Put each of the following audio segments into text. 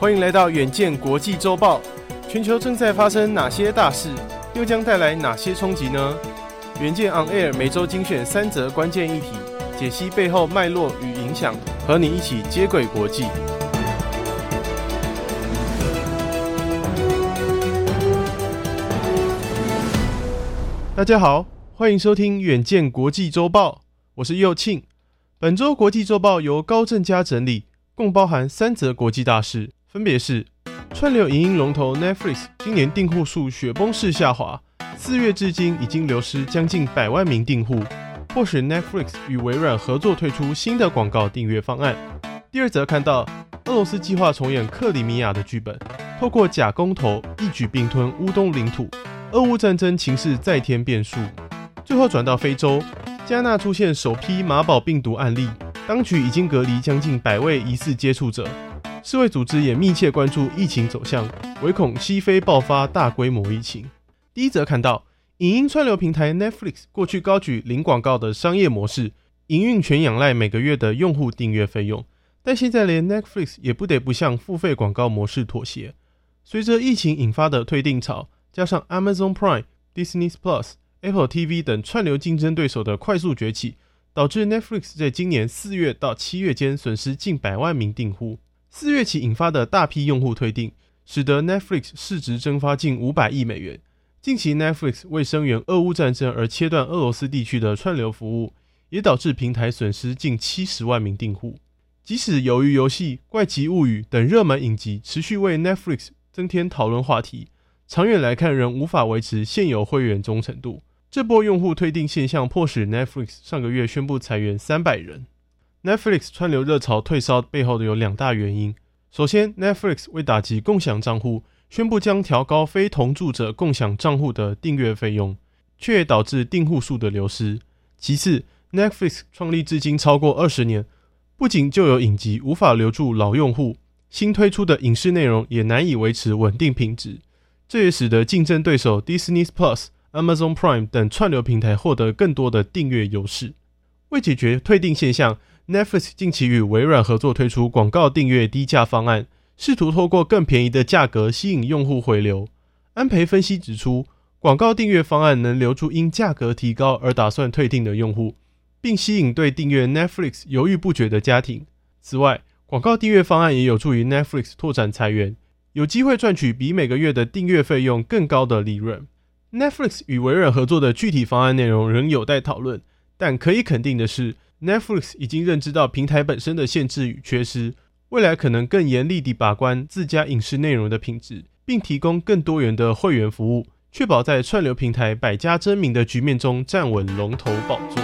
欢迎来到远见国际周报。全球正在发生哪些大事，又将带来哪些冲击呢？远见 On Air 每周精选三则关键议题，解析背后脉络与影响，和你一起接轨国际。大家好，欢迎收听远见国际周报，我是右庆。本周国际周报由高正佳整理，共包含三则国际大事，分别是：串流影音龙头 Netflix 今年订户数雪崩式下滑，四月至今已经流失将近百万名订户，迫使 Netflix 与微软合作推出新的广告订阅方案。第二则看到俄罗斯计划重演克里米亚的剧本，透过假公投一举并吞乌东领土。俄乌战争情势再添变数，最后转到非洲，加纳出现首批马宝病毒案例，当局已经隔离将近百位疑似接触者。世卫组织也密切关注疫情走向，唯恐西非爆发大规模疫情。第一则看到，影音串流平台 Netflix 过去高举零广告的商业模式，营运全仰赖每个月的用户订阅费用，但现在连 Netflix 也不得不向付费广告模式妥协。随着疫情引发的退订潮。加上 Amazon Prime、Disney Plus、Apple TV 等串流竞争对手的快速崛起，导致 Netflix 在今年四月到七月间损失近百万名订户。四月起引发的大批用户退订，使得 Netflix 市值蒸发近五百亿美元。近期 Netflix 为声援俄乌战争而切断俄罗斯地区的串流服务，也导致平台损失近七十万名订户。即使《由于游戏》《怪奇物语》等热门影集持续为 Netflix 增添讨论话题。长远来看，仍无法维持现有会员忠诚度。这波用户退订现象，迫使 Netflix 上个月宣布裁员三百人。Netflix 串流热潮退烧背后的有两大原因：首先，Netflix 为打击共享账户，宣布将调高非同住者共享账户的订阅费用，却也导致订户数的流失；其次，Netflix 创立至今超过二十年，不仅旧有影集无法留住老用户，新推出的影视内容也难以维持稳定品质。这也使得竞争对手 Disney Plus、Amazon Prime 等串流平台获得更多的订阅优势。为解决退订现象，Netflix 近期与微软合作推出广告订阅低价方案，试图透过更便宜的价格吸引用户回流。安培分析指出，广告订阅方案能留住因价格提高而打算退订的用户，并吸引对订阅 Netflix 犹豫不决的家庭。此外，广告订阅方案也有助于 Netflix 拓展财源。有机会赚取比每个月的订阅费用更高的利润。Netflix 与微软合作的具体方案内容仍有待讨论，但可以肯定的是，Netflix 已经认知到平台本身的限制与缺失，未来可能更严厉地把关自家影视内容的品质，并提供更多元的会员服务，确保在串流平台百家争鸣的局面中站稳龙头宝座。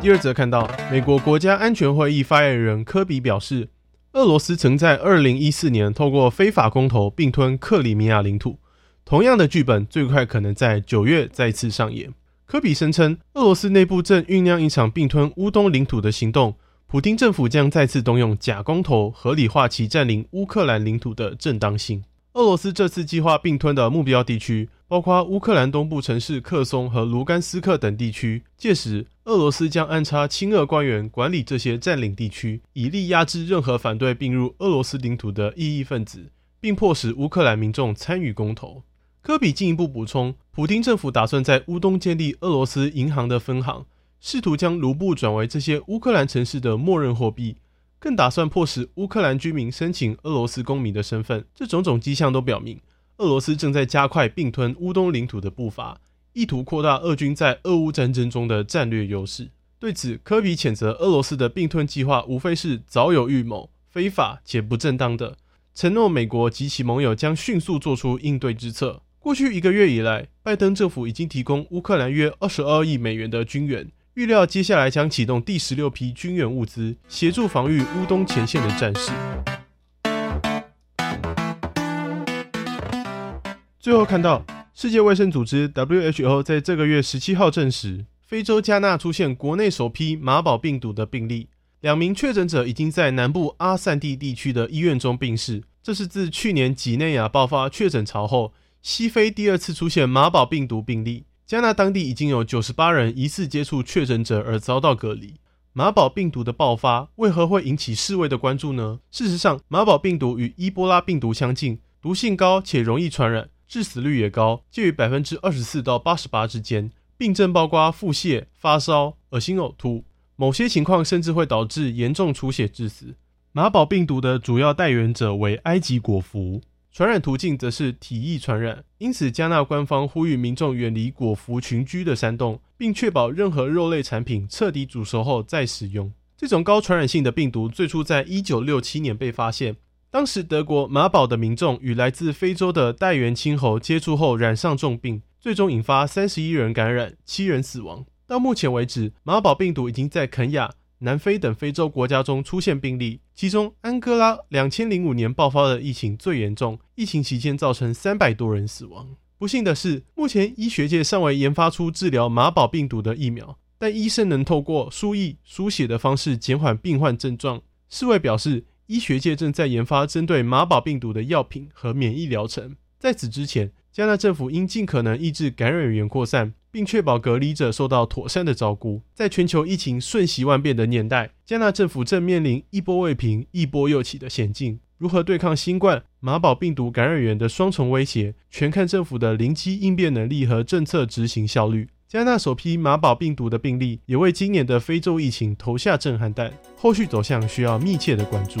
第二则看到，美国国家安全会议发言人科比表示，俄罗斯曾在二零一四年透过非法公投并吞克里米亚领土，同样的剧本最快可能在九月再次上演。科比声称，俄罗斯内部正酝酿一场并吞乌东领土的行动，普丁政府将再次动用假公投合理化其占领乌克兰领土的正当性。俄罗斯这次计划并吞的目标地区包括乌克兰东部城市克松和卢甘斯克等地区，届时俄罗斯将安插亲俄官员管理这些占领地区，以力压制任何反对并入俄罗斯领土的异议分子，并迫使乌克兰民众参与公投。科比进一步补充，普丁政府打算在乌东建立俄罗斯银行的分行，试图将卢布转为这些乌克兰城市的默认货币。更打算迫使乌克兰居民申请俄罗斯公民的身份，这种种迹象都表明，俄罗斯正在加快并吞乌东领土的步伐，意图扩大俄军在俄乌战争中的战略优势。对此，科比谴责俄罗斯的并吞计划无非是早有预谋、非法且不正当的，承诺美国及其盟友将迅速做出应对之策。过去一个月以来，拜登政府已经提供乌克兰约二十二亿美元的军援。预料接下来将启动第十六批军援物资，协助防御乌东前线的战士。最后看到，世界卫生组织 WHO 在这个月十七号证实，非洲加纳出现国内首批马宝病毒的病例，两名确诊者已经在南部阿散蒂地区的医院中病逝。这是自去年几内亚爆发确诊潮后，西非第二次出现马宝病毒病例。加纳当地已经有九十八人疑似接触确诊者而遭到隔离。马宝病毒的爆发为何会引起世卫的关注呢？事实上，马宝病毒与伊波拉病毒相近，毒性高且容易传染，致死率也高，介于百分之二十四到八十八之间。病症包括腹泻、发烧、恶心呕吐，某些情况甚至会导致严重出血致死。马宝病毒的主要带源者为埃及果蝠，传染途径则是体液传染。因此，加纳官方呼吁民众远离果蝠群居的山洞。并确保任何肉类产品彻底煮熟后再食用。这种高传染性的病毒最初在一九六七年被发现，当时德国马堡的民众与来自非洲的带源青猴接触后染上重病，最终引发三十一人感染，七人死亡。到目前为止，马堡病毒已经在肯亚、南非等非洲国家中出现病例，其中安哥拉两千零五年爆发的疫情最严重，疫情期间造成三百多人死亡。不幸的是，目前医学界尚未研发出治疗马宝病毒的疫苗，但医生能透过输液、输血的方式减缓病患症状。世卫表示，医学界正在研发针对马宝病毒的药品和免疫疗程。在此之前，加纳政府应尽可能抑制感染源扩散，并确保隔离者受到妥善的照顾。在全球疫情瞬息万变的年代，加纳政府正面临一波未平、一波又起的险境。如何对抗新冠、马宝病毒感染源的双重威胁，全看政府的临机应变能力和政策执行效率。加纳首批马宝病毒的病例也为今年的非洲疫情投下震撼弹，后续走向需要密切的关注。